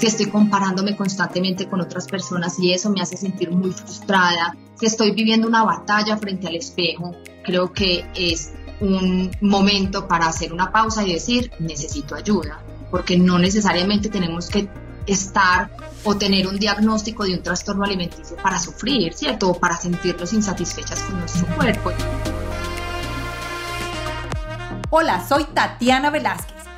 si estoy comparándome constantemente con otras personas y eso me hace sentir muy frustrada, si estoy viviendo una batalla frente al espejo, creo que es un momento para hacer una pausa y decir, necesito ayuda, porque no necesariamente tenemos que estar o tener un diagnóstico de un trastorno alimenticio para sufrir, ¿cierto? O para sentirnos insatisfechas con nuestro cuerpo. Hola, soy Tatiana Velázquez.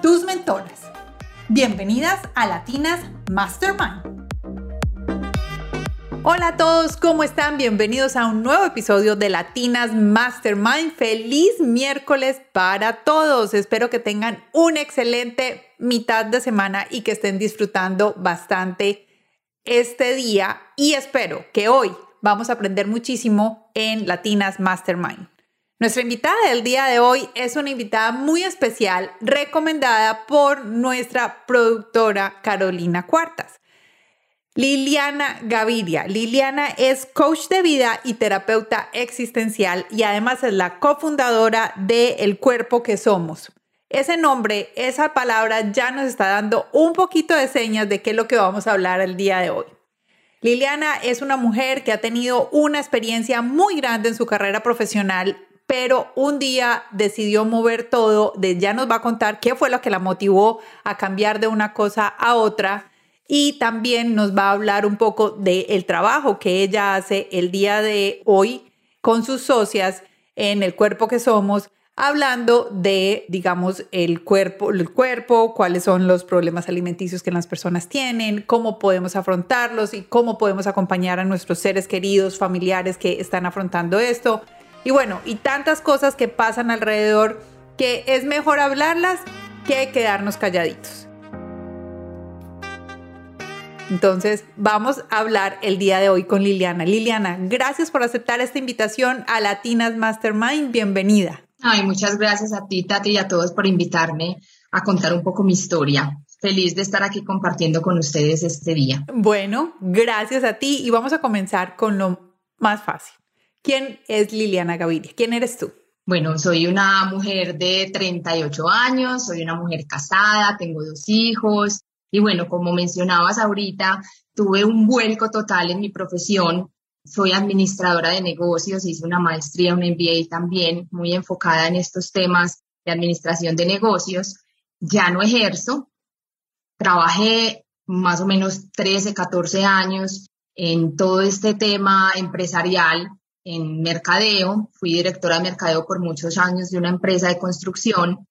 tus mentoras. Bienvenidas a Latinas Mastermind. Hola a todos, ¿cómo están? Bienvenidos a un nuevo episodio de Latinas Mastermind. Feliz miércoles para todos. Espero que tengan una excelente mitad de semana y que estén disfrutando bastante este día. Y espero que hoy vamos a aprender muchísimo en Latinas Mastermind. Nuestra invitada del día de hoy es una invitada muy especial recomendada por nuestra productora Carolina Cuartas. Liliana Gaviria. Liliana es coach de vida y terapeuta existencial y además es la cofundadora de El Cuerpo que Somos. Ese nombre, esa palabra ya nos está dando un poquito de señas de qué es lo que vamos a hablar el día de hoy. Liliana es una mujer que ha tenido una experiencia muy grande en su carrera profesional pero un día decidió mover todo, de ya nos va a contar qué fue lo que la motivó a cambiar de una cosa a otra y también nos va a hablar un poco del trabajo que ella hace el día de hoy con sus socias en el cuerpo que somos, hablando de, digamos, el cuerpo, el cuerpo, cuáles son los problemas alimenticios que las personas tienen, cómo podemos afrontarlos y cómo podemos acompañar a nuestros seres queridos, familiares que están afrontando esto. Y bueno, y tantas cosas que pasan alrededor que es mejor hablarlas que quedarnos calladitos. Entonces, vamos a hablar el día de hoy con Liliana. Liliana, gracias por aceptar esta invitación a Latinas Mastermind. Bienvenida. Ay, muchas gracias a ti, Tati, y a todos por invitarme a contar un poco mi historia. Feliz de estar aquí compartiendo con ustedes este día. Bueno, gracias a ti y vamos a comenzar con lo más fácil. ¿Quién es Liliana Gaviria? ¿Quién eres tú? Bueno, soy una mujer de 38 años, soy una mujer casada, tengo dos hijos y bueno, como mencionabas ahorita, tuve un vuelco total en mi profesión. Soy administradora de negocios, hice una maestría, un MBA también, muy enfocada en estos temas de administración de negocios. Ya no ejerzo, trabajé más o menos 13, 14 años en todo este tema empresarial en mercadeo, fui directora de mercadeo por muchos años de una empresa de construcción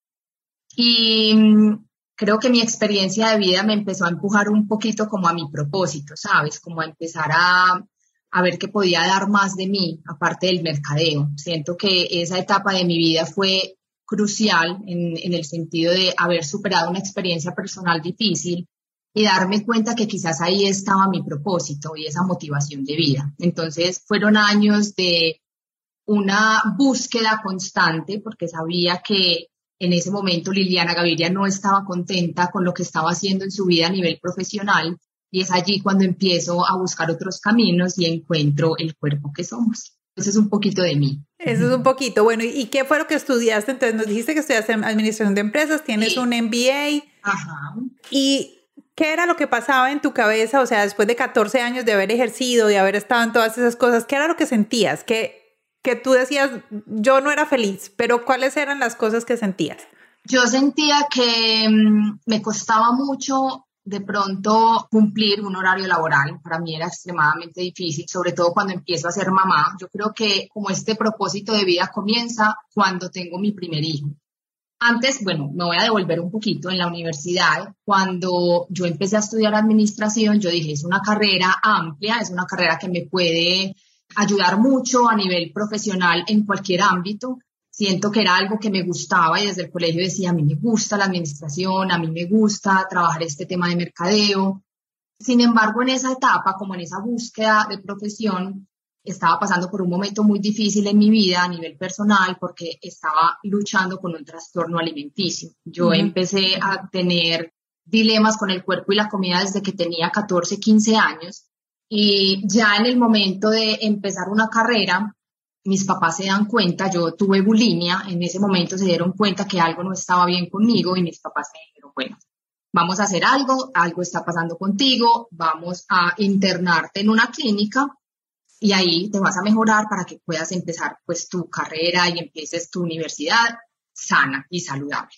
y mm, creo que mi experiencia de vida me empezó a empujar un poquito como a mi propósito, ¿sabes? Como a empezar a, a ver que podía dar más de mí, aparte del mercadeo. Siento que esa etapa de mi vida fue crucial en, en el sentido de haber superado una experiencia personal difícil y darme cuenta que quizás ahí estaba mi propósito y esa motivación de vida. Entonces fueron años de una búsqueda constante porque sabía que en ese momento Liliana Gaviria no estaba contenta con lo que estaba haciendo en su vida a nivel profesional y es allí cuando empiezo a buscar otros caminos y encuentro el cuerpo que somos. Eso es un poquito de mí. Eso es un poquito. Bueno, ¿y qué fue lo que estudiaste? Entonces nos dijiste que estudiaste administración de empresas, tienes un MBA. Ajá. Y ¿Qué era lo que pasaba en tu cabeza? O sea, después de 14 años de haber ejercido, de haber estado en todas esas cosas, ¿qué era lo que sentías? Que, que tú decías, yo no era feliz, pero ¿cuáles eran las cosas que sentías? Yo sentía que mm, me costaba mucho de pronto cumplir un horario laboral. Para mí era extremadamente difícil, sobre todo cuando empiezo a ser mamá. Yo creo que como este propósito de vida comienza cuando tengo mi primer hijo. Antes, bueno, me voy a devolver un poquito en la universidad. Cuando yo empecé a estudiar administración, yo dije, es una carrera amplia, es una carrera que me puede ayudar mucho a nivel profesional en cualquier ámbito. Siento que era algo que me gustaba y desde el colegio decía, a mí me gusta la administración, a mí me gusta trabajar este tema de mercadeo. Sin embargo, en esa etapa, como en esa búsqueda de profesión, estaba pasando por un momento muy difícil en mi vida a nivel personal porque estaba luchando con un trastorno alimenticio. Yo empecé a tener dilemas con el cuerpo y la comida desde que tenía 14, 15 años y ya en el momento de empezar una carrera, mis papás se dan cuenta, yo tuve bulimia, en ese momento se dieron cuenta que algo no estaba bien conmigo y mis papás me dijeron, bueno, vamos a hacer algo, algo está pasando contigo, vamos a internarte en una clínica y ahí te vas a mejorar para que puedas empezar pues tu carrera y empieces tu universidad sana y saludable.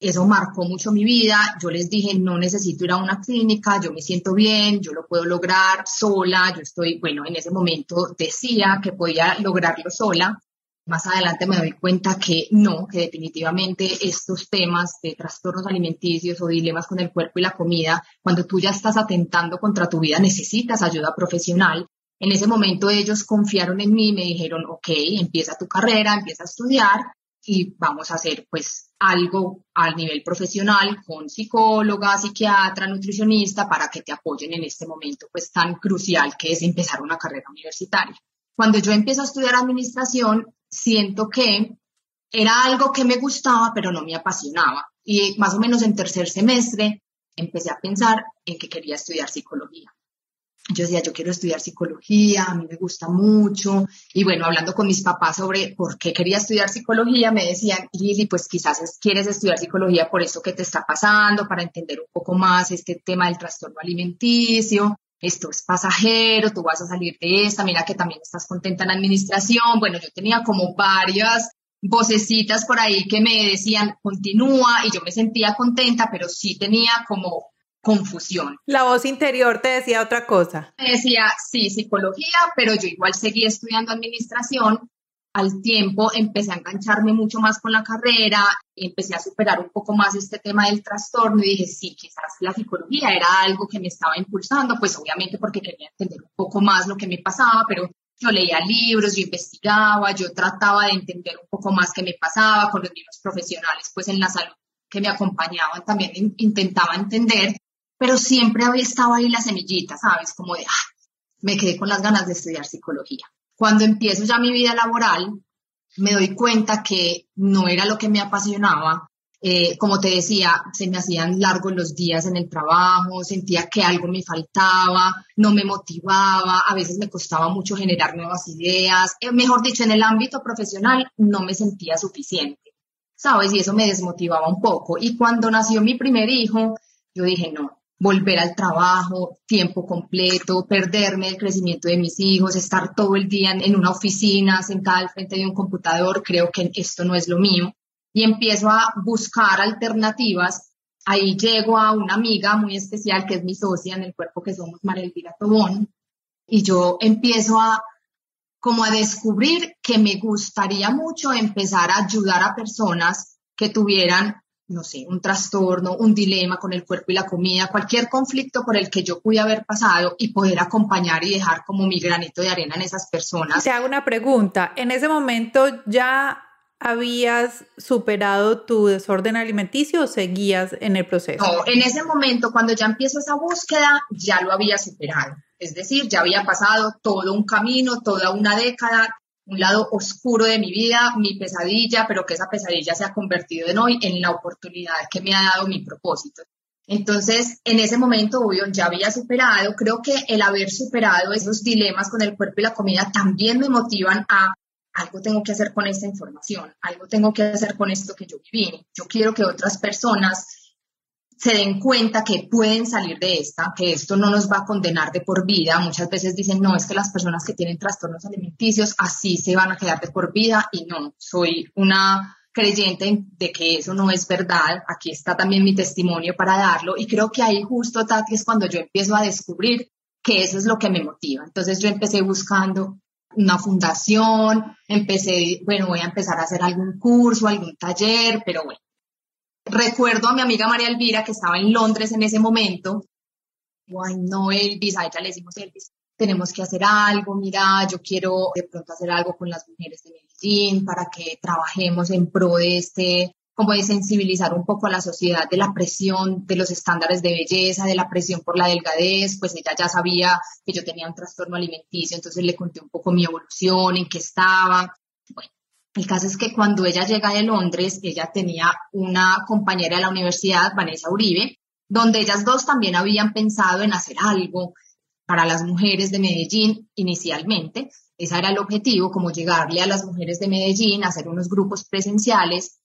Eso marcó mucho mi vida. Yo les dije, no necesito ir a una clínica, yo me siento bien, yo lo puedo lograr sola. Yo estoy, bueno, en ese momento decía que podía lograrlo sola. Más adelante me doy cuenta que no, que definitivamente estos temas de trastornos alimenticios o dilemas con el cuerpo y la comida, cuando tú ya estás atentando contra tu vida, necesitas ayuda profesional. En ese momento ellos confiaron en mí y me dijeron, ok, empieza tu carrera, empieza a estudiar y vamos a hacer pues algo al nivel profesional con psicóloga, psiquiatra, nutricionista para que te apoyen en este momento pues tan crucial que es empezar una carrera universitaria. Cuando yo empiezo a estudiar administración, siento que era algo que me gustaba, pero no me apasionaba. Y más o menos en tercer semestre empecé a pensar en que quería estudiar psicología yo decía, yo quiero estudiar psicología, a mí me gusta mucho. Y bueno, hablando con mis papás sobre por qué quería estudiar psicología, me decían, Lili, pues quizás quieres estudiar psicología por eso que te está pasando, para entender un poco más este tema del trastorno alimenticio. Esto es pasajero, tú vas a salir de esta, mira que también estás contenta en la administración. Bueno, yo tenía como varias vocecitas por ahí que me decían, continúa, y yo me sentía contenta, pero sí tenía como confusión. La voz interior te decía otra cosa. Me decía, sí, psicología, pero yo igual seguí estudiando administración. Al tiempo empecé a engancharme mucho más con la carrera, empecé a superar un poco más este tema del trastorno y dije, sí, quizás la psicología era algo que me estaba impulsando, pues obviamente porque quería entender un poco más lo que me pasaba, pero yo leía libros, yo investigaba, yo trataba de entender un poco más qué me pasaba con los mismos profesionales, pues en la salud que me acompañaban también intentaba entender pero siempre había estado ahí la semillita, ¿sabes? Como de, ah, me quedé con las ganas de estudiar psicología. Cuando empiezo ya mi vida laboral, me doy cuenta que no era lo que me apasionaba. Eh, como te decía, se me hacían largos los días en el trabajo, sentía que algo me faltaba, no me motivaba, a veces me costaba mucho generar nuevas ideas. Eh, mejor dicho, en el ámbito profesional no me sentía suficiente, ¿sabes? Y eso me desmotivaba un poco. Y cuando nació mi primer hijo, yo dije, no, volver al trabajo, tiempo completo, perderme el crecimiento de mis hijos, estar todo el día en una oficina sentada al frente de un computador, creo que esto no es lo mío. Y empiezo a buscar alternativas. Ahí llego a una amiga muy especial que es mi socia en el cuerpo que somos María Elvira Tobón. Y yo empiezo a como a descubrir que me gustaría mucho empezar a ayudar a personas que tuvieran no sé, un trastorno, un dilema con el cuerpo y la comida, cualquier conflicto por el que yo pude haber pasado y poder acompañar y dejar como mi granito de arena en esas personas. Te hago una pregunta, ¿en ese momento ya habías superado tu desorden alimenticio o seguías en el proceso? No, en ese momento, cuando ya empiezo esa búsqueda, ya lo había superado. Es decir, ya había pasado todo un camino, toda una década, un lado oscuro de mi vida, mi pesadilla, pero que esa pesadilla se ha convertido en hoy en la oportunidad que me ha dado mi propósito. Entonces, en ese momento, obvio, ya había superado. Creo que el haber superado esos dilemas con el cuerpo y la comida también me motivan a algo tengo que hacer con esta información, algo tengo que hacer con esto que yo viví. Yo quiero que otras personas se den cuenta que pueden salir de esta, que esto no nos va a condenar de por vida. Muchas veces dicen, no, es que las personas que tienen trastornos alimenticios así se van a quedar de por vida y no, soy una creyente de que eso no es verdad. Aquí está también mi testimonio para darlo y creo que ahí justo, Tati, es cuando yo empiezo a descubrir que eso es lo que me motiva. Entonces yo empecé buscando una fundación, empecé, bueno, voy a empezar a hacer algún curso, algún taller, pero bueno, Recuerdo a mi amiga María Elvira, que estaba en Londres en ese momento. Ay, no, Elvis, a ella le decimos, Elvis, tenemos que hacer algo, mira, yo quiero de pronto hacer algo con las mujeres de Medellín para que trabajemos en pro de este como de sensibilizar un poco a la sociedad de la presión, de los estándares de belleza, de la presión por la delgadez, pues ella ya sabía que yo tenía un trastorno alimenticio, entonces le conté un poco mi evolución, en qué estaba. Bueno, el caso es que cuando ella llega de Londres, ella tenía una compañera de la universidad, Vanessa Uribe, donde ellas dos también habían pensado en hacer algo para las mujeres de Medellín inicialmente. Ese era el objetivo, como llegarle a las mujeres de Medellín, hacer unos grupos presenciales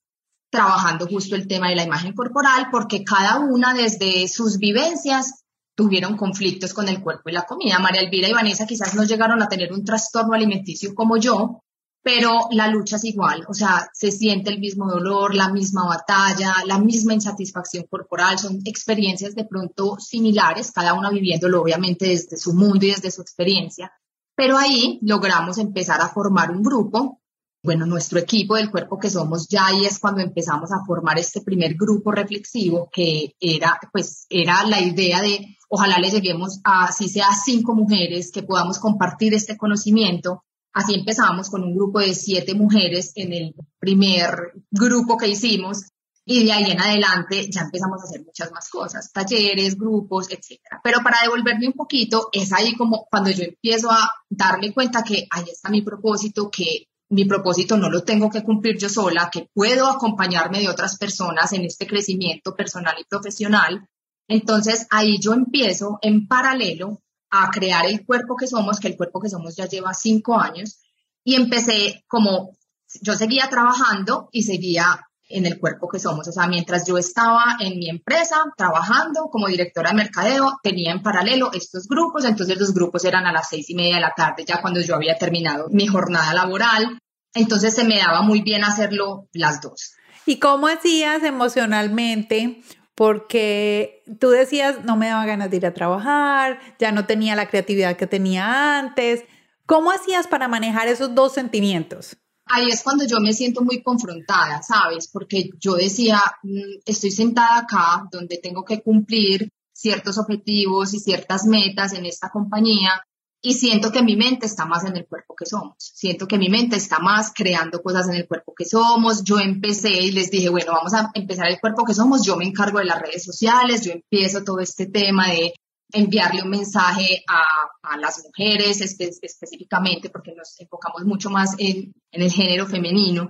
trabajando justo el tema de la imagen corporal, porque cada una desde sus vivencias tuvieron conflictos con el cuerpo y la comida. María Elvira y Vanessa quizás no llegaron a tener un trastorno alimenticio como yo, pero la lucha es igual, o sea, se siente el mismo dolor, la misma batalla, la misma insatisfacción corporal, son experiencias de pronto similares, cada una viviéndolo obviamente desde su mundo y desde su experiencia, pero ahí logramos empezar a formar un grupo bueno, nuestro equipo del cuerpo que somos ya ahí es cuando empezamos a formar este primer grupo reflexivo que era, pues, era la idea de ojalá le lleguemos a, si sea cinco mujeres, que podamos compartir este conocimiento. Así empezamos con un grupo de siete mujeres en el primer grupo que hicimos y de ahí en adelante ya empezamos a hacer muchas más cosas, talleres, grupos, etcétera. Pero para devolverme un poquito, es ahí como cuando yo empiezo a darme cuenta que ahí está mi propósito, que mi propósito no lo tengo que cumplir yo sola, que puedo acompañarme de otras personas en este crecimiento personal y profesional. Entonces ahí yo empiezo en paralelo a crear el cuerpo que somos, que el cuerpo que somos ya lleva cinco años, y empecé como, yo seguía trabajando y seguía en el cuerpo que somos. O sea, mientras yo estaba en mi empresa trabajando como directora de mercadeo, tenía en paralelo estos grupos, entonces los grupos eran a las seis y media de la tarde, ya cuando yo había terminado mi jornada laboral. Entonces se me daba muy bien hacerlo las dos. ¿Y cómo hacías emocionalmente? Porque tú decías, no me daba ganas de ir a trabajar, ya no tenía la creatividad que tenía antes. ¿Cómo hacías para manejar esos dos sentimientos? ahí es cuando yo me siento muy confrontada, ¿sabes? Porque yo decía, mm, estoy sentada acá donde tengo que cumplir ciertos objetivos y ciertas metas en esta compañía y siento que mi mente está más en el cuerpo que somos. Siento que mi mente está más creando cosas en el cuerpo que somos. Yo empecé y les dije, bueno, vamos a empezar el cuerpo que somos. Yo me encargo de las redes sociales, yo empiezo todo este tema de enviarle un mensaje a, las mujeres específicamente, porque nos enfocamos mucho más en, en el género femenino.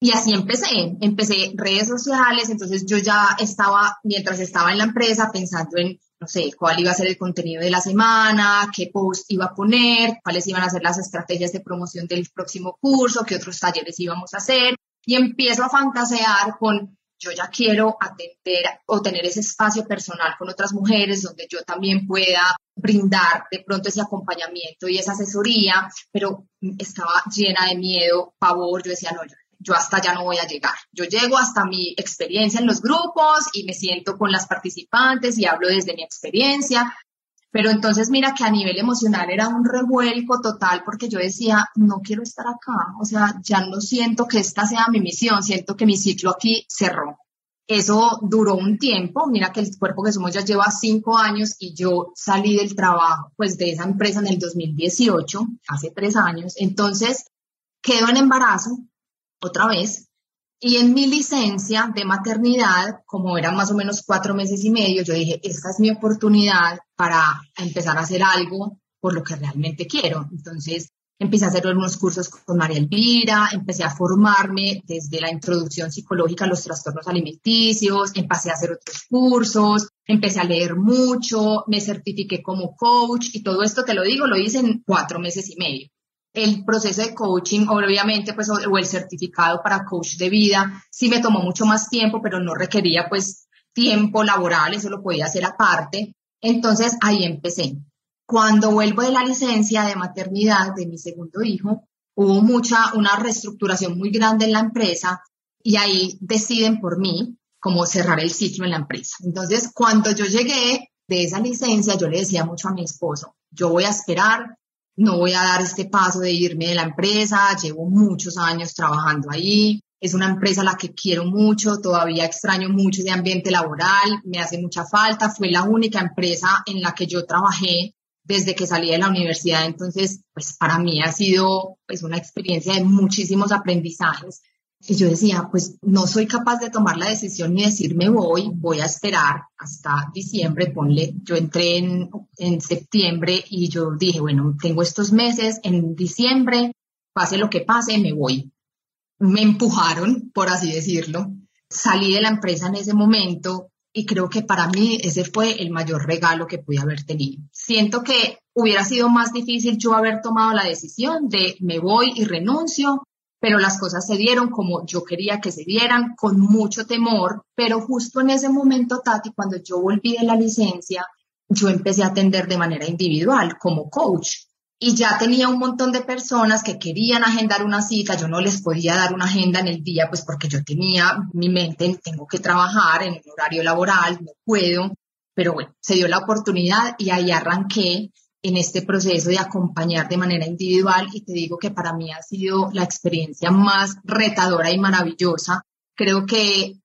Y así empecé, empecé redes sociales, entonces yo ya estaba, mientras estaba en la empresa, pensando en, no sé, cuál iba a ser el contenido de la semana, qué post iba a poner, cuáles iban a ser las estrategias de promoción del próximo curso, qué otros talleres íbamos a hacer. Y empiezo a fantasear con yo ya quiero atender o tener ese espacio personal con otras mujeres donde yo también pueda brindar de pronto ese acompañamiento y esa asesoría, pero estaba llena de miedo, pavor, yo decía, no, yo, hasta ya no voy a llegar. Yo llego hasta mi experiencia en los grupos y me siento con las participantes y hablo desde mi experiencia, pero entonces mira que a nivel emocional era un revuelco total porque yo decía, no quiero estar acá, o sea, ya no siento que esta sea mi misión, siento que mi ciclo aquí cerró. Eso duró un tiempo, mira que el cuerpo que somos ya lleva cinco años y yo salí del trabajo pues de esa empresa en el 2018, hace tres años, entonces quedo en embarazo otra vez y en mi licencia de maternidad, como eran más o menos cuatro meses y medio, yo dije, esta es mi oportunidad para empezar a hacer algo por lo que realmente quiero. Entonces, empecé a hacer unos cursos con María Elvira, empecé a formarme desde la introducción psicológica a los trastornos alimenticios, empecé a hacer otros cursos, empecé a leer mucho, me certifiqué como coach y todo esto, te lo digo, lo hice en cuatro meses y medio el proceso de coaching, obviamente, pues, o el certificado para coach de vida, sí me tomó mucho más tiempo, pero no requería, pues, tiempo laboral, eso lo podía hacer aparte. Entonces, ahí empecé. Cuando vuelvo de la licencia de maternidad de mi segundo hijo, hubo mucha, una reestructuración muy grande en la empresa y ahí deciden por mí cómo cerrar el ciclo en la empresa. Entonces, cuando yo llegué de esa licencia, yo le decía mucho a mi esposo, yo voy a esperar no voy a dar este paso de irme de la empresa, llevo muchos años trabajando ahí, es una empresa a la que quiero mucho, todavía extraño mucho ese ambiente laboral, me hace mucha falta, fue la única empresa en la que yo trabajé desde que salí de la universidad, entonces pues para mí ha sido pues una experiencia de muchísimos aprendizajes Y yo decía, pues no soy capaz de tomar la decisión ni decirme voy, voy a esperar hasta diciembre, ponle, yo entré en, en septiembre y yo dije, bueno, tengo estos meses, en diciembre, pase lo que pase, me voy. Me empujaron, por así decirlo. Salí de la empresa en ese momento y creo que para mí ese fue el mayor regalo que pude haber tenido. Siento que hubiera sido más difícil yo haber tomado la decisión de me voy y renuncio pero las cosas se dieron como yo quería que se dieran, con mucho temor, pero justo en ese momento, Tati, cuando yo volví de la licencia, yo empecé a atender de manera individual como coach. Y ya tenía un montón de personas que querían agendar una cita, yo no les podía dar una agenda en el día, pues porque yo tenía mi mente, tengo que trabajar en un horario laboral, no puedo, pero bueno, se dio la oportunidad y ahí arranqué en este proceso de acompañar de manera individual y te digo que para mí ha sido la experiencia más retadora y maravillosa. Creo que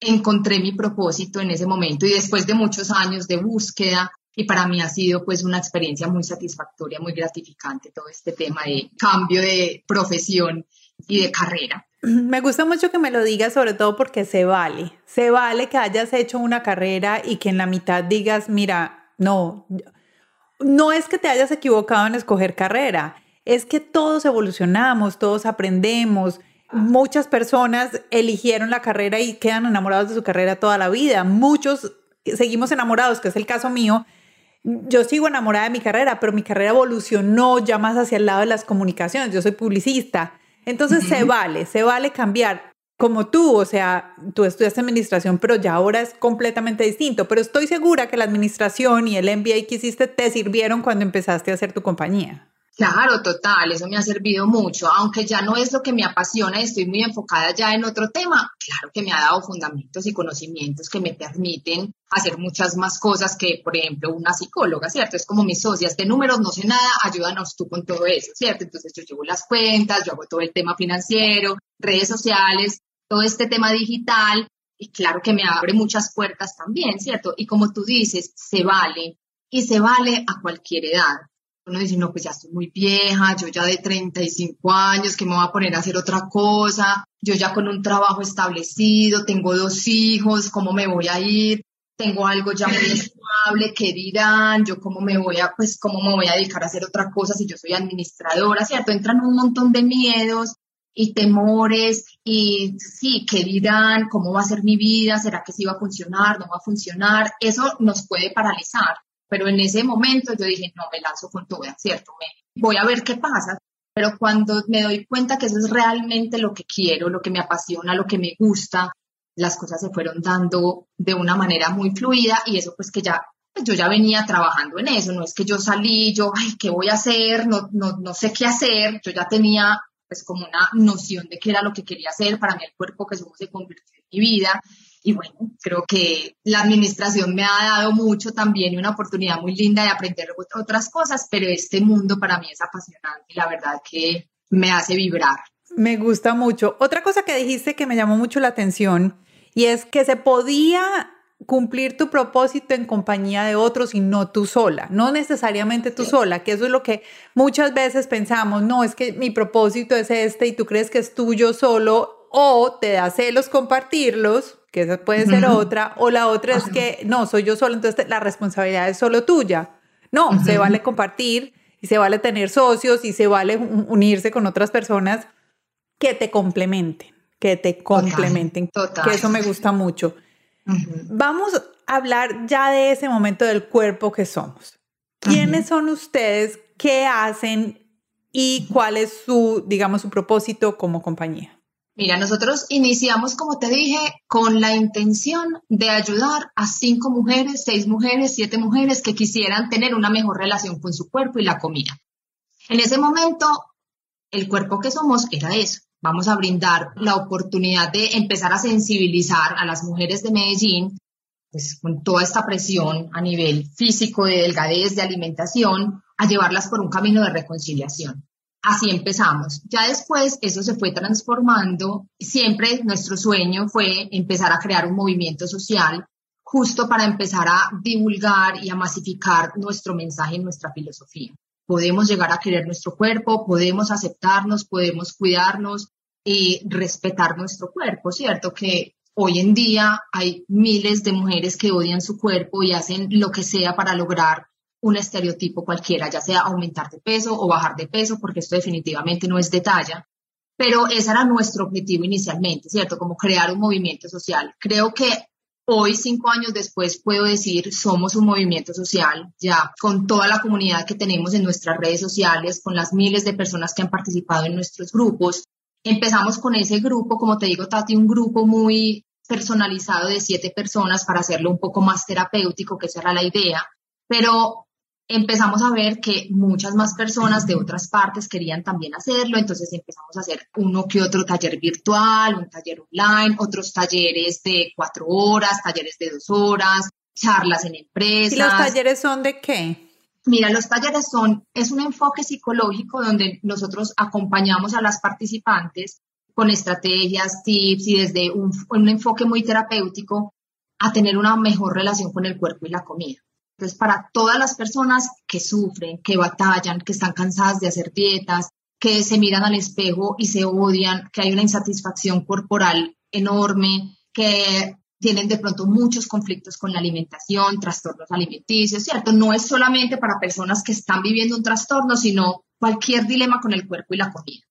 encontré mi propósito en ese momento y después de muchos años de búsqueda y para mí ha sido pues una experiencia muy satisfactoria, muy gratificante todo este tema de cambio de profesión y de carrera. Me gusta mucho que me lo digas, sobre todo porque se vale. Se vale que hayas hecho una carrera y que en la mitad digas, mira, no, no es que te hayas equivocado en escoger carrera, es que todos evolucionamos, todos aprendemos. Muchas personas eligieron la carrera y quedan enamorados de su carrera toda la vida. Muchos seguimos enamorados, que es el caso mío. Yo sigo enamorada de mi carrera, pero mi carrera evolucionó ya más hacia el lado de las comunicaciones. Yo soy publicista. Entonces se vale, se vale cambiar como tú, o sea, tú estudiaste administración, pero ya ahora es completamente distinto, pero estoy segura que la administración y el MBA que hiciste te sirvieron cuando empezaste a hacer tu compañía. Claro, total, eso me ha servido mucho, aunque ya no es lo que me apasiona y estoy muy enfocada ya en otro tema, claro que me ha dado fundamentos y conocimientos que me permiten hacer muchas más cosas que, por ejemplo, una psicóloga, ¿cierto? Es como mis socias de números, no sé nada, ayúdanos tú con todo eso, ¿cierto? Entonces yo llevo las cuentas, yo hago todo el tema financiero, redes sociales, todo este tema digital y claro que me abre muchas puertas también, ¿cierto? Y como tú dices, se vale y se vale a cualquier edad. Uno dice, no, pues ya estoy muy vieja, yo ya de 35 años, que me voy a poner a hacer otra cosa, yo ya con un trabajo establecido, tengo dos hijos, ¿cómo me voy a ir? Tengo algo ya muy estable, ¿qué dirán? Yo cómo me voy a, pues, cómo me voy a dedicar a hacer otra cosa si yo soy administradora, ¿cierto? Entran un montón de miedos y temores y sí, ¿qué dirán? ¿Cómo va a ser mi vida? ¿Será que sí va a funcionar? ¿No va a funcionar? Eso nos puede paralizar, pero en ese momento yo dije, no, me lanzo con toda, ¿cierto? Me, voy a ver qué pasa. Pero cuando me doy cuenta que eso es realmente lo que quiero, lo que me apasiona, lo que me gusta, las cosas se fueron dando de una manera muy fluida y eso pues que ya pues yo ya venía trabajando en eso, no es que yo salí, yo, ay, ¿qué voy a hacer? No, no, no sé qué hacer, yo ya tenía pues como una noción de qué era lo que quería hacer. Para mí el cuerpo que somos se convirtió en mi vida. Y bueno, creo que la administración me ha dado mucho también y una oportunidad muy linda de aprender otras cosas, pero este mundo para mí es apasionante y la verdad que me hace vibrar. Me gusta mucho. Otra cosa que dijiste que me llamó mucho la atención y es que se podía cumplir tu propósito en compañía de otros y no tú sola, no necesariamente tú sola, que eso es lo que muchas veces pensamos, no, es que mi propósito es este y tú crees que es tuyo solo o te da celos compartirlos, que esa puede ser otra, o la otra es que no, soy yo solo, entonces la responsabilidad es solo tuya. No, se vale compartir y se vale tener socios y se vale unirse con otras personas que te complementen, que te complementen, que eso me gusta mucho. Vamos a hablar ya de ese momento del cuerpo que somos. ¿Quiénes son ustedes? ¿Qué hacen? ¿Y cuál es su, digamos, su propósito como compañía? Mira, nosotros iniciamos, como te dije, con la intención de ayudar a cinco mujeres, seis mujeres, siete mujeres que quisieran tener una mejor relación con su cuerpo y la comida. En ese momento, el cuerpo que somos era eso, vamos a brindar la oportunidad de empezar a sensibilizar a las mujeres de Medellín, pues con toda esta presión a nivel físico, de delgadez, de alimentación, a llevarlas por un camino de reconciliación. Así empezamos. Ya después eso se fue transformando. Siempre nuestro sueño fue empezar a crear un movimiento social justo para empezar a divulgar y a masificar nuestro mensaje y nuestra filosofía podemos llegar a querer nuestro cuerpo, podemos aceptarnos, podemos cuidarnos, y respetar nuestro cuerpo, ¿cierto? Que hoy en día hay miles de mujeres que odian su cuerpo y hacen lo que sea para lograr un estereotipo cualquiera, ya sea aumentar de peso o bajar de peso, porque esto definitivamente no es de talla. Pero ese era nuestro objetivo inicialmente, ¿cierto? Como crear un movimiento social. Creo que hoy, cinco años después, puedo decir, somos un movimiento social, ya con toda la comunidad que tenemos en nuestras redes sociales, con las miles de personas que han participado en nuestros grupos. Empezamos con ese grupo, como te digo, Tati, un grupo muy personalizado de siete personas para hacerlo un poco más terapéutico, que esa era la idea. Pero empezamos a ver que muchas más personas de otras partes querían también hacerlo, entonces empezamos a hacer uno que otro taller virtual, un taller online, otros talleres de cuatro horas, talleres de dos horas, charlas en empresas. ¿Y los talleres son de qué? Mira, los talleres son, es un enfoque psicológico donde nosotros acompañamos a las participantes con estrategias, tips y desde un, un enfoque muy terapéutico a tener una mejor relación con el cuerpo y la comida. Entonces, para todas las personas que sufren, que batallan, que están cansadas de hacer dietas, que se miran al espejo y se odian, que hay una insatisfacción corporal enorme, que tienen de pronto muchos conflictos con la alimentación, trastornos alimenticios, ¿cierto? No es solamente para personas que están viviendo un trastorno, sino cualquier dilema con el cuerpo y la comida.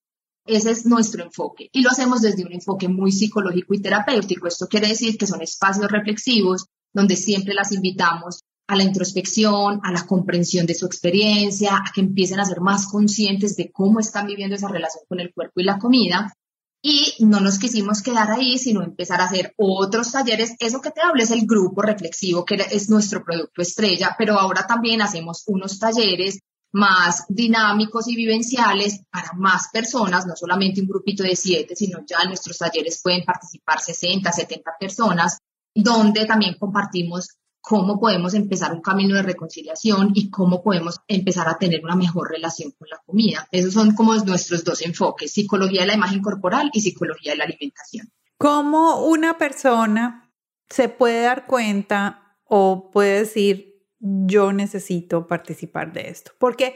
Ese es nuestro enfoque y lo hacemos desde un enfoque muy psicológico y terapéutico. Esto quiere decir que son espacios reflexivos donde siempre las invitamos a la introspección, a la comprensión de su experiencia, a que empiecen a ser más conscientes de cómo están viviendo esa relación con el cuerpo y la comida. Y no nos quisimos quedar ahí, sino empezar a hacer otros talleres. Eso que te hablo es el grupo reflexivo, que es nuestro producto estrella, pero ahora también hacemos unos talleres más dinámicos y vivenciales para más personas, no solamente un grupito de siete, sino ya en nuestros talleres pueden participar 60, 70 personas, donde también compartimos cómo podemos empezar un camino de reconciliación y cómo podemos empezar a tener una mejor relación con la comida. Esos son como nuestros dos enfoques, psicología de la imagen corporal y psicología de la alimentación. ¿Cómo una persona se puede dar cuenta o puede decir, yo necesito participar de esto? Porque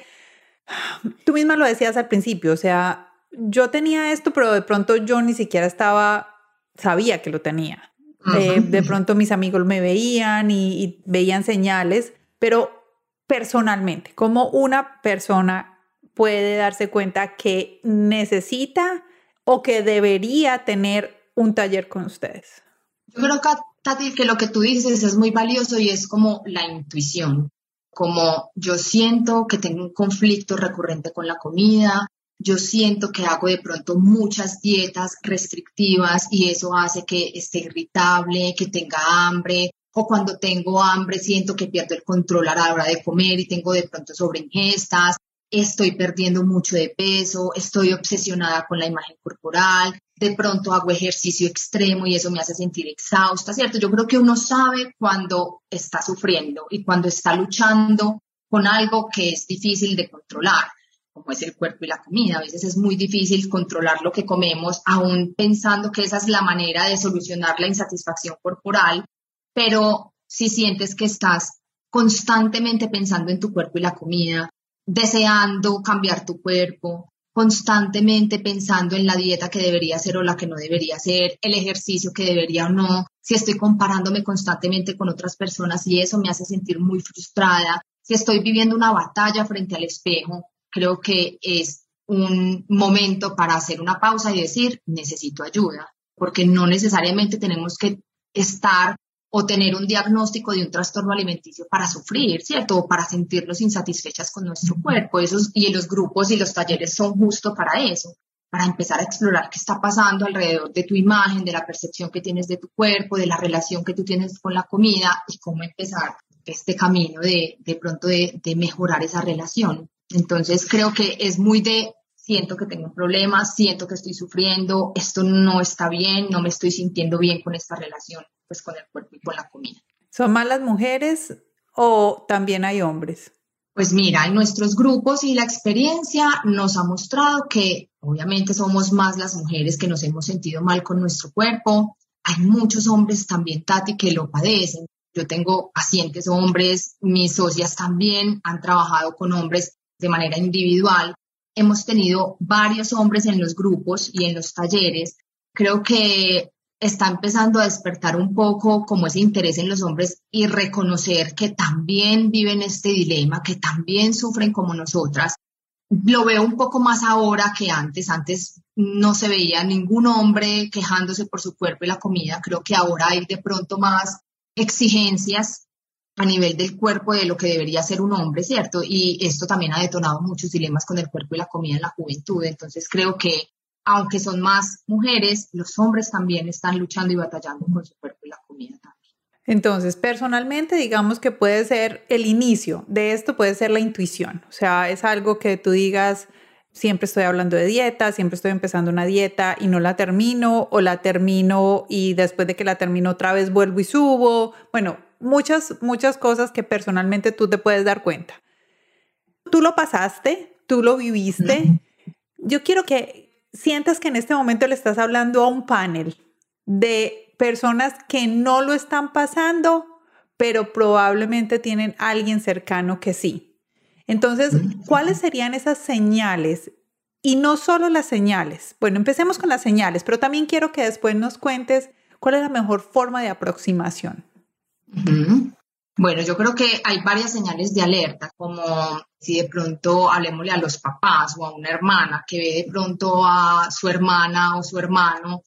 tú misma lo decías al principio, o sea, yo tenía esto, pero de pronto yo ni siquiera estaba, sabía que lo tenía. Eh, de pronto mis amigos me veían y, veían señales, pero personalmente, ¿cómo una persona puede darse cuenta que necesita o que debería tener un taller con ustedes? Yo creo, Tati, que lo que tú dices es muy valioso y es como la intuición. Como yo siento que tengo un conflicto recurrente con la comida, yo siento que hago de pronto muchas dietas restrictivas y eso hace que esté irritable, que tenga hambre, o cuando tengo hambre siento que pierdo el control a la hora de comer y tengo de pronto sobreingestas, estoy perdiendo mucho de peso, estoy obsesionada con la imagen corporal, de pronto hago ejercicio extremo y eso me hace sentir exhausta, ¿cierto? Yo creo que uno sabe cuando está sufriendo y cuando está luchando con algo que es difícil de controlar como es el cuerpo y la comida. A veces es muy difícil controlar lo que comemos, aún pensando que esa es la manera de solucionar la insatisfacción corporal, pero si sientes que estás constantemente pensando en tu cuerpo y la comida, deseando cambiar tu cuerpo, constantemente pensando en la dieta que debería ser o la que no debería ser, el ejercicio que debería o no, si estoy comparándome constantemente con otras personas y eso me hace sentir muy frustrada, si estoy viviendo una batalla frente al espejo, creo que es un momento para hacer una pausa y decir, necesito ayuda, porque no necesariamente tenemos que estar o tener un diagnóstico de un trastorno alimenticio para sufrir, ¿cierto? O para sentirnos insatisfechas con nuestro cuerpo. Esos, y los grupos y los talleres son justo para eso, para empezar a explorar qué está pasando alrededor de tu imagen, de la percepción que tienes de tu cuerpo, de la relación que tú tienes con la comida y cómo empezar este camino de, de pronto de, de mejorar esa relación. Entonces creo que es muy de siento que tengo un problema, siento que estoy sufriendo, esto no está bien, no me estoy sintiendo bien con esta relación, pues con el cuerpo y con la comida. ¿Son más las mujeres o también hay hombres? Pues mira, en nuestros grupos y la experiencia nos ha mostrado que obviamente somos más las mujeres que nos hemos sentido mal con nuestro cuerpo. Hay muchos hombres también, Tati, que lo padecen. Yo tengo pacientes hombres, mis socias también han trabajado con hombres de manera individual hemos tenido varios hombres en los grupos y en los talleres, creo que está empezando a despertar un poco como ese interés en los hombres y reconocer que también viven este dilema, que también sufren como nosotras. Lo veo un poco más ahora que antes. Antes no se veía ningún hombre quejándose por su cuerpo y la comida. Creo que ahora hay de pronto más exigencias a nivel del cuerpo de lo que debería ser un hombre, ¿cierto? Y esto también ha detonado muchos dilemas con el cuerpo y la comida en la juventud. Entonces creo que aunque son más mujeres, los hombres también están luchando y batallando con su cuerpo y la comida también. Entonces, personalmente, digamos que puede ser el inicio de esto, puede ser la intuición. O sea, es algo que tú digas, siempre estoy hablando de dieta, siempre estoy empezando una dieta y no la termino, o la termino y después de que la termino otra vez vuelvo y subo. Bueno, muchas, muchas cosas que personalmente tú te puedes dar cuenta. Tú lo pasaste, tú lo viviste. Yo quiero que sientas que en este momento le estás hablando a un panel de personas que no lo están pasando, pero probablemente tienen alguien cercano que sí. Entonces, ¿cuáles serían esas señales? Y no solo las señales. Bueno, empecemos con las señales, pero también quiero que después nos cuentes cuál es la mejor forma de aproximación. Bueno, yo creo que hay varias señales de alerta, como si de pronto hablemosle a los papás o a una hermana que ve de pronto a su hermana o su hermano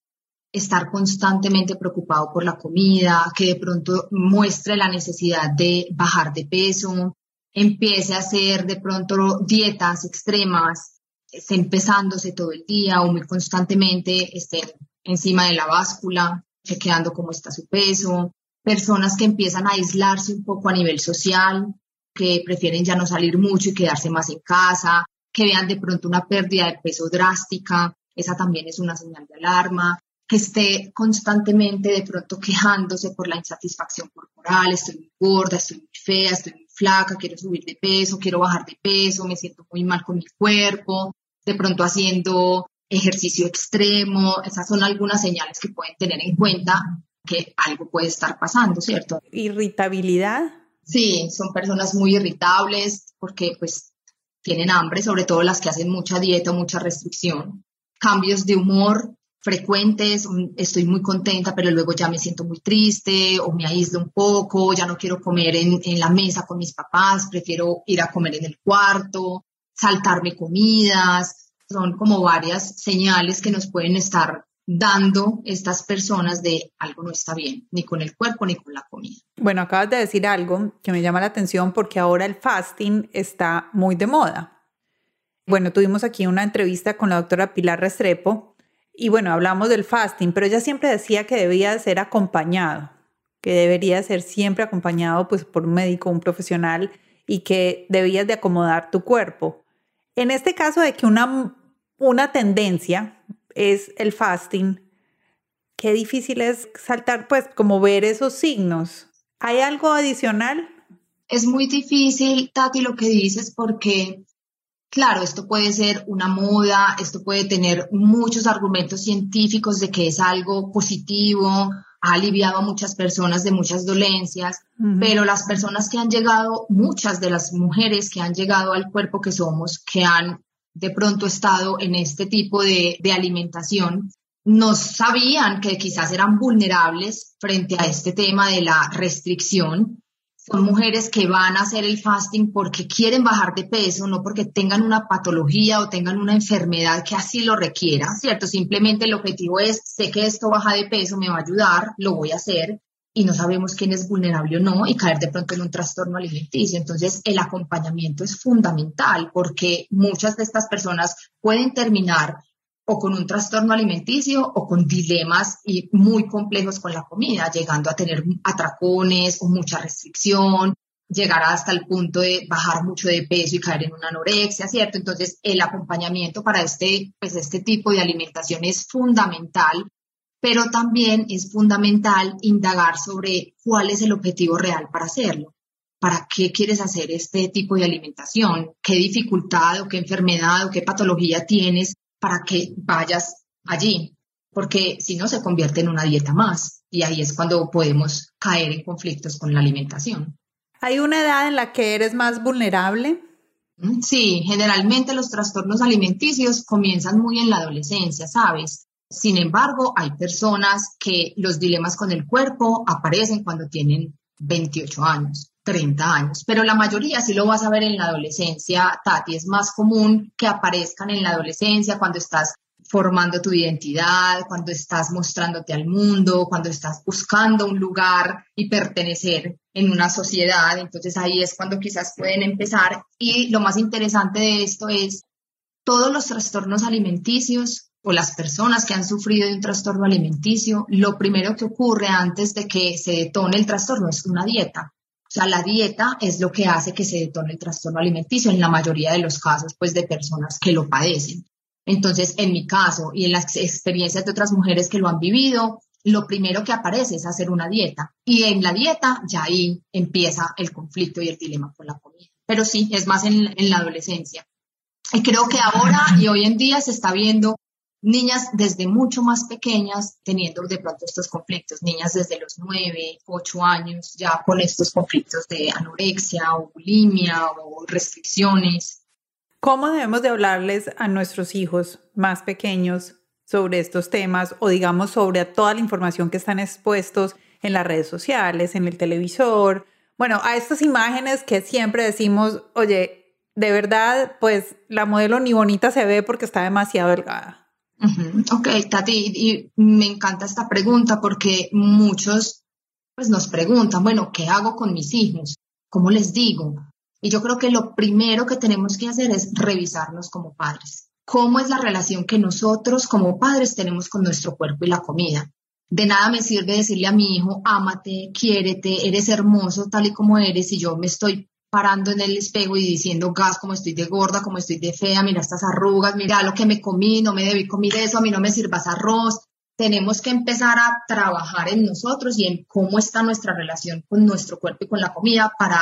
estar constantemente preocupado por la comida, que de pronto muestre la necesidad de bajar de peso, empiece a hacer de pronto dietas extremas, esté empezándose todo el día o muy constantemente esté encima de la báscula, chequeando cómo está su peso, personas que empiezan a aislarse un poco a nivel social, que prefieren ya no salir mucho y quedarse más en casa, que vean de pronto una pérdida de peso drástica, esa también es una señal de alarma, que esté constantemente de pronto quejándose por la insatisfacción corporal, estoy muy gorda, estoy muy fea, estoy muy flaca, quiero subir de peso, quiero bajar de peso, me siento muy mal con mi cuerpo, de pronto haciendo ejercicio extremo, esas son algunas señales que pueden tener en cuenta que algo puede estar pasando, ¿cierto? Irritabilidad. Sí, son personas muy irritables porque pues tienen hambre, sobre todo las que hacen mucha dieta mucha restricción. Cambios de humor frecuentes, estoy muy contenta, pero luego ya me siento muy triste o me aíslo un poco, ya no quiero comer en, en la mesa con mis papás, prefiero ir a comer en el cuarto, saltarme comidas. Son como varias señales que nos pueden estar dando estas personas de algo no está bien, ni con el cuerpo ni con la comida. Bueno, acabas de decir algo que me llama la atención porque ahora el fasting está muy de moda. Bueno, tuvimos aquí una entrevista con la doctora Pilar Restrepo y bueno, hablamos del fasting, pero ella siempre decía que debía ser acompañado, que debería ser siempre acompañado pues por un médico, un profesional y que debías de acomodar tu cuerpo. En este caso de que una, una tendencia, es el fasting, qué difícil es saltar, pues como ver esos signos. ¿Hay algo adicional? Es muy difícil, Tati, lo que dices, porque, claro, esto puede ser una moda, esto puede tener muchos argumentos científicos de que es algo positivo, ha aliviado a muchas personas de muchas dolencias, pero las personas que han llegado, muchas de las mujeres que han llegado al cuerpo que somos, que han de pronto estado en este tipo de, alimentación, no sabían que quizás eran vulnerables frente a este tema de la restricción. Son mujeres que van a hacer el fasting porque quieren bajar de peso, no porque tengan una patología o tengan una enfermedad que así lo requiera, ¿cierto? Simplemente el objetivo es, sé que esto baja de peso, me va a ayudar, lo voy a hacer, y no sabemos quién es vulnerable o no y caer de pronto en un trastorno alimenticio. Entonces, el acompañamiento es fundamental porque muchas de estas personas pueden terminar o con un trastorno alimenticio o con dilemas y muy complejos con la comida, llegando a tener atracones o mucha restricción, llegar hasta el punto de bajar mucho de peso y caer en una anorexia, ¿cierto? Entonces, el acompañamiento para este, pues, este tipo de alimentación es fundamental pero también es fundamental indagar sobre cuál es el objetivo real para hacerlo. ¿Para qué quieres hacer este tipo de alimentación? ¿Qué dificultad o qué enfermedad o qué patología tienes para que vayas allí? Porque si no, se convierte en una dieta más y ahí es cuando podemos caer en conflictos con la alimentación. ¿Hay una edad en la que eres más vulnerable? Mm, sí, generalmente los trastornos alimenticios comienzan muy en la adolescencia, ¿sabes? Sin embargo, hay personas que los dilemas con el cuerpo aparecen cuando tienen 28 años, 30 años, pero la mayoría sí lo vas a ver en la adolescencia, Tati, es más común que aparezcan en la adolescencia cuando estás formando tu identidad, cuando estás mostrándote al mundo, cuando estás buscando un lugar y pertenecer en una sociedad. Entonces ahí es cuando quizás pueden empezar. Y lo más interesante de esto es todos los trastornos alimenticios o las personas que han sufrido de un trastorno alimenticio, lo primero que ocurre antes de que se detone el trastorno es una dieta. O sea, la dieta es lo que hace que se detone el trastorno alimenticio en la mayoría de los casos, pues, de personas que lo padecen. Entonces, en mi caso y en las experiencias de otras mujeres que lo han vivido, lo primero que aparece es hacer una dieta. Y en la dieta ya ahí empieza el conflicto y el dilema con la comida. Pero sí, es más en, en la adolescencia. Y creo que ahora y hoy en día se está viendo niñas desde mucho más pequeñas teniendo de pronto estos conflictos, niñas desde los 9, 8 años ya con estos conflictos de anorexia o bulimia o restricciones. ¿Cómo debemos de hablarles a nuestros hijos más pequeños sobre estos temas o digamos sobre toda la información que están expuestos en las redes sociales, en el televisor? Bueno, a estas imágenes que siempre decimos, oye, de verdad, pues la modelo ni bonita se ve porque está demasiado delgada. Ok, Tati, y me encanta esta pregunta porque muchos pues nos preguntan, bueno, ¿qué hago con mis hijos? ¿Cómo les digo? Y yo creo que lo primero que tenemos que hacer es revisarnos como padres. ¿Cómo es la relación que nosotros como padres tenemos con nuestro cuerpo y la comida? De nada me sirve decirle a mi hijo, ámate, quiérete, eres hermoso tal y como eres, y yo me estoy parando en el espejo y diciendo, gas, como estoy de gorda, como estoy de fea, mira estas arrugas, mira lo que me comí, no me debí comer eso, a mí no me sirvas arroz. Tenemos que empezar a trabajar en nosotros y en cómo está nuestra relación con nuestro cuerpo y con la comida para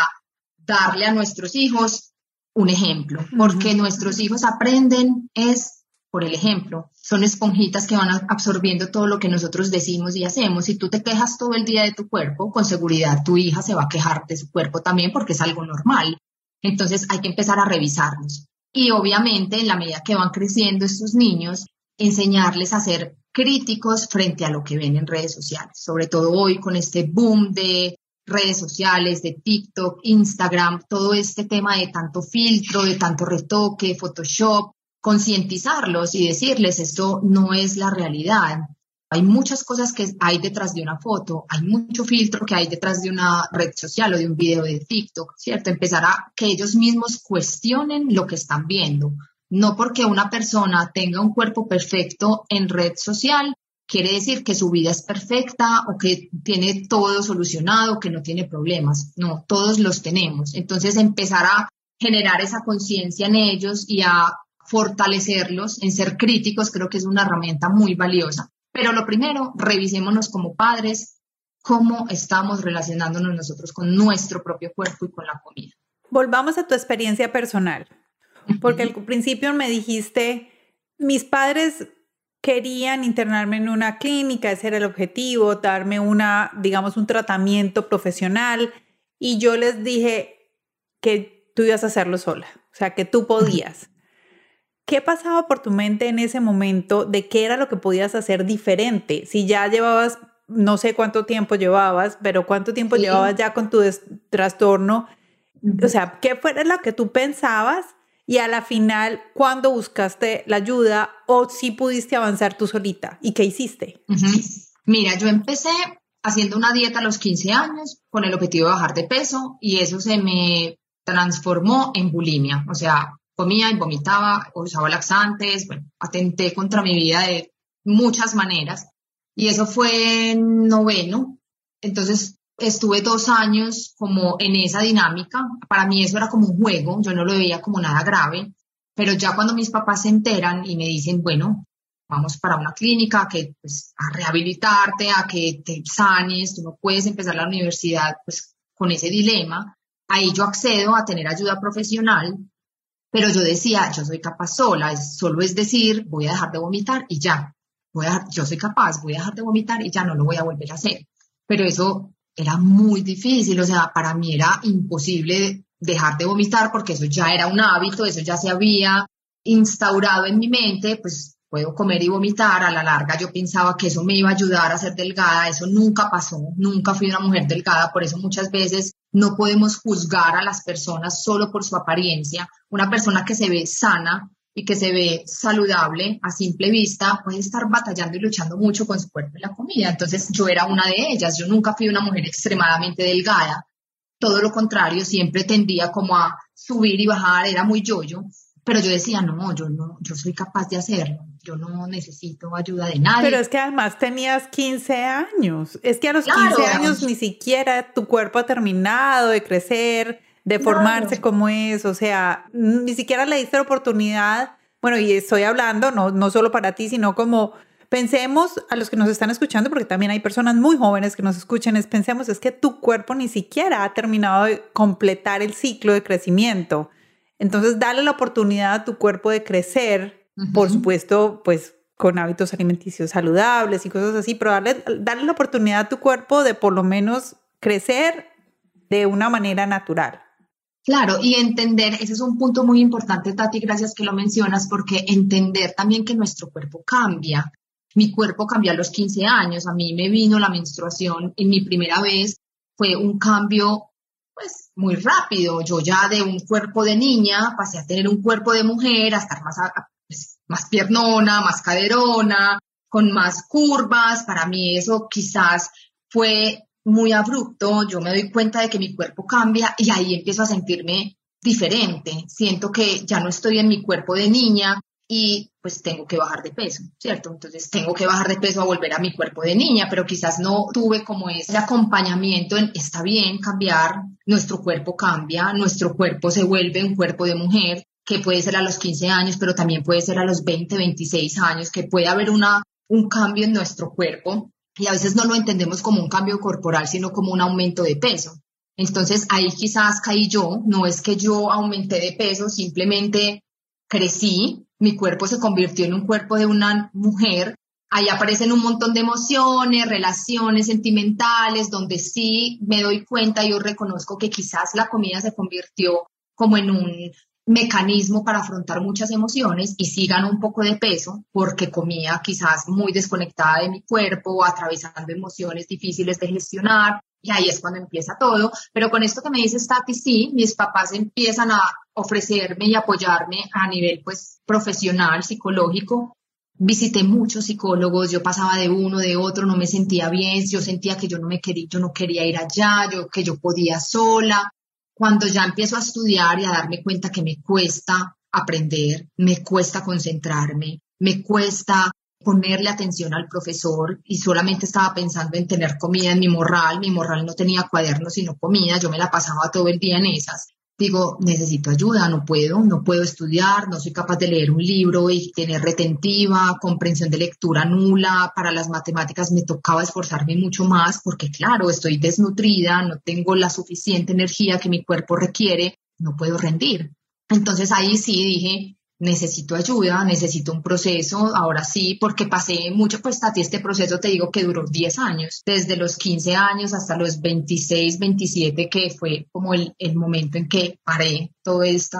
darle a nuestros hijos un ejemplo, porque nuestros hijos aprenden es por el ejemplo. Son esponjitas que van absorbiendo todo lo que nosotros decimos y hacemos. Si tú te quejas todo el día de tu cuerpo, con seguridad tu hija se va a quejar de su cuerpo también porque es algo normal. Entonces hay que empezar a revisarnos. Y obviamente en la medida que van creciendo estos niños, enseñarles a ser críticos frente a lo que ven en redes sociales, sobre todo hoy con este boom de redes sociales, de TikTok, Instagram, todo este tema de tanto filtro, de tanto retoque, Photoshop, concientizarlos y decirles esto no es la realidad. Hay muchas cosas que hay detrás de una foto, hay mucho filtro que hay detrás de una red social o de un video de TikTok, ¿cierto? Empezar a que ellos mismos cuestionen lo que están viendo. No porque una persona tenga un cuerpo perfecto en red social, quiere decir que su vida es perfecta o que tiene todo solucionado, que no tiene problemas. No, todos los tenemos. Entonces, empezar a generar esa conciencia en ellos y a fortalecerlos en ser críticos, creo que es una herramienta muy valiosa. Pero lo primero, revisémonos como padres cómo estamos relacionándonos nosotros con nuestro propio cuerpo y con la comida. Volvamos a tu experiencia personal, porque al principio me dijiste, mis padres querían internarme en una clínica, ese era el objetivo, darme una, digamos, un tratamiento profesional y yo les dije que tú ibas a hacerlo sola, o sea, que tú podías. ¿Qué pasaba por tu mente en ese momento de qué era lo que podías hacer diferente? Si ya llevabas, no sé cuánto tiempo llevabas, pero cuánto tiempo llevabas ya con tu trastorno. O sea, ¿qué fue lo que tú pensabas y a la final, ¿cuándo buscaste la ayuda o si pudiste avanzar tú solita? ¿Y qué hiciste? Mira, yo empecé haciendo una dieta a los 15 años con el objetivo de bajar de peso y eso se me transformó en bulimia. O sea, comía y vomitaba, usaba laxantes, bueno, atenté contra mi vida de muchas maneras. Y eso fue en noveno. Entonces estuve dos años como en esa dinámica. Para mí eso era como un juego, yo no lo veía como nada grave, pero ya cuando mis papás se enteran y me dicen, bueno, vamos para una clínica a que pues, a rehabilitarte, a que te sanes, tú no puedes empezar la universidad pues con ese dilema. Ahí yo accedo a tener ayuda profesional, pero yo decía, yo soy capaz sola, solo es decir, voy a dejar de vomitar y ya. Voy a yo soy capaz, voy a dejar de vomitar y ya no lo voy a volver a hacer. Pero eso era muy difícil, o sea, para mí era imposible dejar de vomitar porque eso ya era un hábito, eso ya se había instaurado en mi mente, pues puedo comer y vomitar, a la larga yo pensaba que eso me iba a ayudar a ser delgada, eso nunca pasó, nunca fui una mujer delgada, por eso muchas veces no podemos juzgar a las personas solo por su apariencia. Una persona que se ve sana y que se ve saludable a simple vista puede estar batallando y luchando mucho con su cuerpo y la comida. Entonces yo era una de ellas, yo nunca fui una mujer extremadamente delgada, todo lo contrario, siempre tendía como a subir y bajar, era muy yo-yo. Pero yo decía, no, yo no, yo soy capaz de hacerlo, yo no necesito ayuda de nadie. Pero es que además tenías 15 años, es que a los 15 años ni siquiera tu cuerpo ha terminado de crecer, de formarse como es, o sea, ni siquiera le diste la oportunidad, bueno, y estoy hablando no, no solo para ti, sino como pensemos a los que nos están escuchando, porque también hay personas muy jóvenes que nos escuchan, es pensemos, es que tu cuerpo ni siquiera ha terminado de completar el ciclo de crecimiento. Entonces, dale la oportunidad a tu cuerpo de crecer, por supuesto, pues con hábitos alimenticios saludables y cosas así, pero darle, darle la oportunidad a tu cuerpo de por lo menos crecer de una manera natural. Claro, y entender, ese es un punto muy importante, Tati, gracias que lo mencionas, porque entender también que nuestro cuerpo cambia. Mi cuerpo cambió a los 15 años, a mí me vino la menstruación en mi primera vez, fue un cambio pues muy rápido. Yo ya de un cuerpo de niña pasé a tener un cuerpo de mujer, a estar más, más piernona, más caderona, con más curvas. Para mí eso quizás fue muy abrupto. Yo me doy cuenta de que mi cuerpo cambia y ahí empiezo a sentirme diferente. Siento que ya no estoy en mi cuerpo de niña, y pues tengo que bajar de peso, ¿cierto? Entonces tengo que bajar de peso a volver a mi cuerpo de niña, pero quizás no tuve como ese acompañamiento en, está bien cambiar, nuestro cuerpo cambia, nuestro cuerpo se vuelve un cuerpo de mujer, que puede ser a los 15 años, pero también puede ser a los 20, 26 años, que puede haber una, un cambio en nuestro cuerpo y a veces no lo entendemos como un cambio corporal, sino como un aumento de peso. Entonces ahí quizás caí yo, no es que yo aumenté de peso, simplemente crecí, mi cuerpo se convirtió en un cuerpo de una mujer. Ahí aparecen un montón de emociones, relaciones sentimentales, donde sí me doy cuenta, yo reconozco que quizás la comida se convirtió como en un mecanismo para afrontar muchas emociones y sí gano un poco de peso porque comía quizás muy desconectada de mi cuerpo, atravesando emociones difíciles de gestionar y ahí es cuando empieza todo. Pero con esto que me dice Stati, sí, mis papás empiezan a ofrecerme y apoyarme a nivel pues profesional, psicológico. Visité muchos psicólogos, yo pasaba de uno, de otro, no me sentía bien, yo sentía que yo no me quería, yo no quería ir allá, yo que yo podía sola. Cuando ya empiezo a estudiar y a darme cuenta que me cuesta aprender, me cuesta concentrarme, me cuesta ponerle atención al profesor y solamente estaba pensando en tener comida en mi morral. Mi morral no tenía cuadernos sino comida, yo me la pasaba todo el día en esas. Digo, necesito ayuda, no puedo, no puedo estudiar, no soy capaz de leer un libro y tener retentiva, comprensión de lectura nula. Para las matemáticas me tocaba esforzarme mucho más porque, claro, estoy desnutrida, no tengo la suficiente energía que mi cuerpo requiere, no puedo rendir. Entonces ahí sí dije, necesito ayuda, necesito un proceso, ahora sí, porque pasé mucho, pues a ti este proceso te digo que duró 10 años, desde los 15 años hasta los 26, 27, que fue como el, el momento en que paré todo este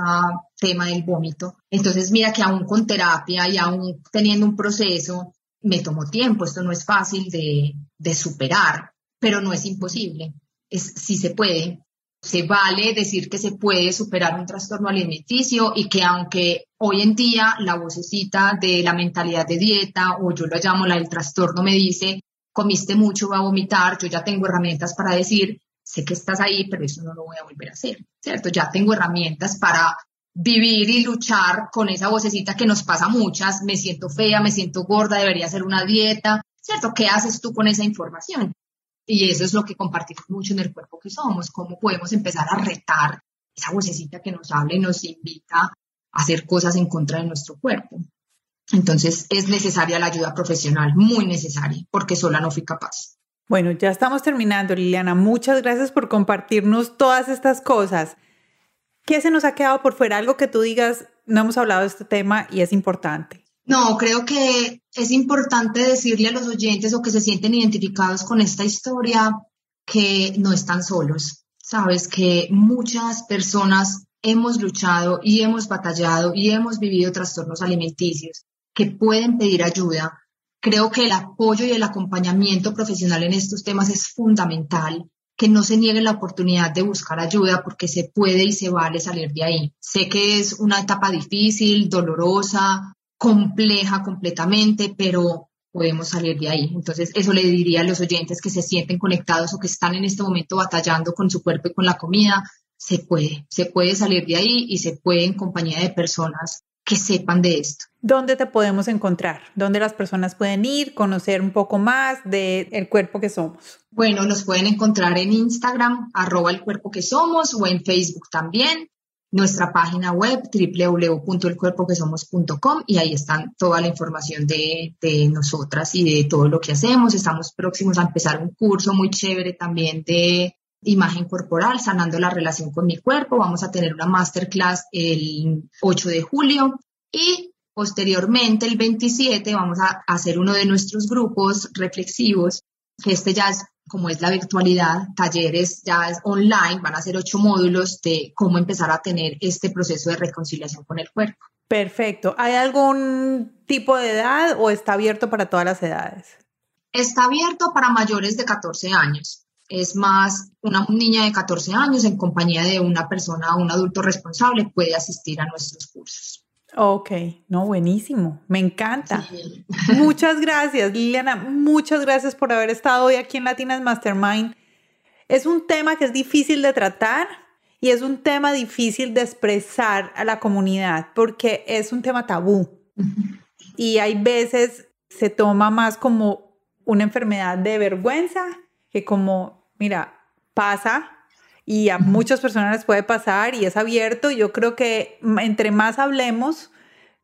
tema del vómito. Entonces, mira que aún con terapia y aún teniendo un proceso, me tomó tiempo, esto no es fácil de, de superar, pero no es imposible, es, sí se puede, se vale decir que se puede superar un trastorno alimenticio y que aunque hoy en día la vocecita de la mentalidad de dieta o yo lo llamo la del trastorno me dice, comiste mucho, va a vomitar, yo ya tengo herramientas para decir, sé que estás ahí, pero eso no lo voy a volver a hacer, ¿cierto? Ya tengo herramientas para vivir y luchar con esa vocecita que nos pasa muchas, me siento fea, me siento gorda, debería hacer una dieta, ¿cierto? ¿Qué haces tú con esa información? Y eso es lo que compartimos mucho en el cuerpo que somos, cómo podemos empezar a retar esa vocecita que nos habla y nos invita a hacer cosas en contra de nuestro cuerpo. Entonces es necesaria la ayuda profesional, muy necesaria, porque sola no fui capaz. Bueno, ya estamos terminando, Liliana. Muchas gracias por compartirnos todas estas cosas. ¿Qué se nos ha quedado por fuera? Algo que tú digas, no hemos hablado de este tema y es importante. No, creo que es importante decirle a los oyentes o que se sienten identificados con esta historia que no están solos. sabes que muchas personas hemos luchado y hemos batallado y hemos vivido trastornos alimenticios que pueden pedir ayuda. Creo que el apoyo y el acompañamiento profesional en estos temas es fundamental, que no se niegue la oportunidad de buscar ayuda porque se puede y se vale salir de ahí. Sé que es una etapa difícil, dolorosa, compleja completamente, pero podemos salir de ahí. Entonces, eso le diría a los oyentes que se sienten conectados o que están en este momento batallando con su cuerpo y con la comida, se puede, se puede salir de ahí y se puede en compañía de personas que sepan de esto. ¿Dónde te podemos encontrar? ¿Dónde las personas pueden ir, conocer un poco más del el cuerpo que somos? Bueno, nos pueden encontrar en Instagram, arroba el cuerpo que somos, o en Facebook también nuestra página web www.elcuerpoquesomos.com y ahí están toda la información de, de, nosotras y de todo lo que hacemos. Estamos próximos a empezar un curso muy chévere también de imagen corporal, sanando la relación con mi cuerpo. Vamos a tener una masterclass el 8 de julio y posteriormente el 27 vamos a hacer uno de nuestros grupos reflexivos, este ya es como es la virtualidad, talleres ya es online, van a ser ocho módulos de cómo empezar a tener este proceso de reconciliación con el cuerpo. Perfecto. ¿Hay algún tipo de edad o está abierto para todas las edades? Está abierto para mayores de 14 años. Es más, una niña de 14 años en compañía de una persona, un adulto responsable, puede asistir a nuestros cursos. Ok, no, buenísimo, me encanta. Muchas gracias, Liliana, muchas gracias por haber estado hoy aquí en Latinas Mastermind. Es un tema que es difícil de tratar y es un tema difícil de expresar a la comunidad porque es un tema tabú. Y hay veces se toma más como una enfermedad de vergüenza que como, mira, pasa, y a muchas personas les puede pasar y es abierto. Yo creo que entre más hablemos,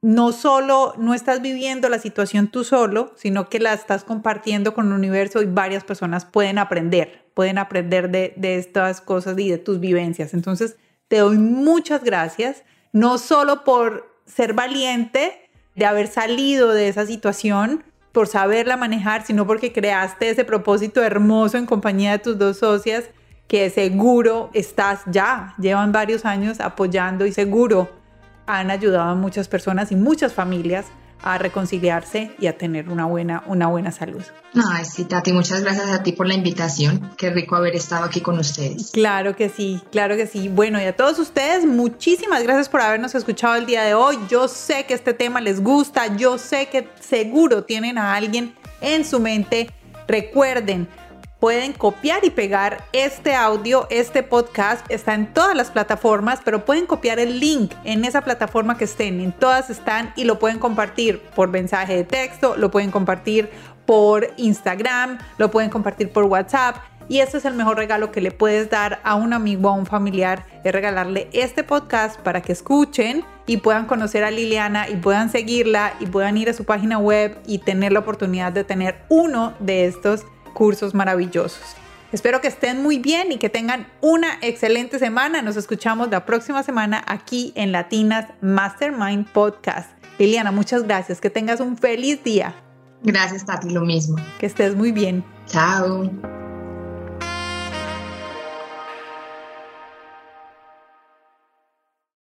no solo no estás viviendo la situación tú solo, sino que la estás compartiendo con el universo y varias personas pueden aprender, pueden aprender de, de estas cosas y de tus vivencias. Entonces, te doy muchas gracias, no solo por ser valiente de haber salido de esa situación, por saberla manejar, sino porque creaste ese propósito hermoso en compañía de tus dos socias que seguro estás ya, llevan varios años apoyando y seguro han ayudado a muchas personas y muchas familias a reconciliarse y a tener una buena, una buena salud. Ay, sí, Tati, muchas gracias a ti por la invitación. Qué rico haber estado aquí con ustedes. Claro que sí, claro que sí. Bueno, y a todos ustedes, muchísimas gracias por habernos escuchado el día de hoy. Yo sé que este tema les gusta, yo sé que seguro tienen a alguien en su mente. Recuerden, pueden copiar y pegar este audio, este podcast. Está en todas las plataformas, pero pueden copiar el link en esa plataforma que estén. En todas están y lo pueden compartir por mensaje de texto, lo pueden compartir por Instagram, lo pueden compartir por WhatsApp. Y ese es el mejor regalo que le puedes dar a un amigo, a un familiar, es regalarle este podcast para que escuchen y puedan conocer a Liliana y puedan seguirla y puedan ir a su página web y tener la oportunidad de tener uno de estos cursos maravillosos. Espero que estén muy bien y que tengan una excelente semana. Nos escuchamos la próxima semana aquí en Latinas Mastermind Podcast. Liliana, muchas gracias. Que tengas un feliz día. Gracias, Tati, lo mismo. Que estés muy bien. Chao.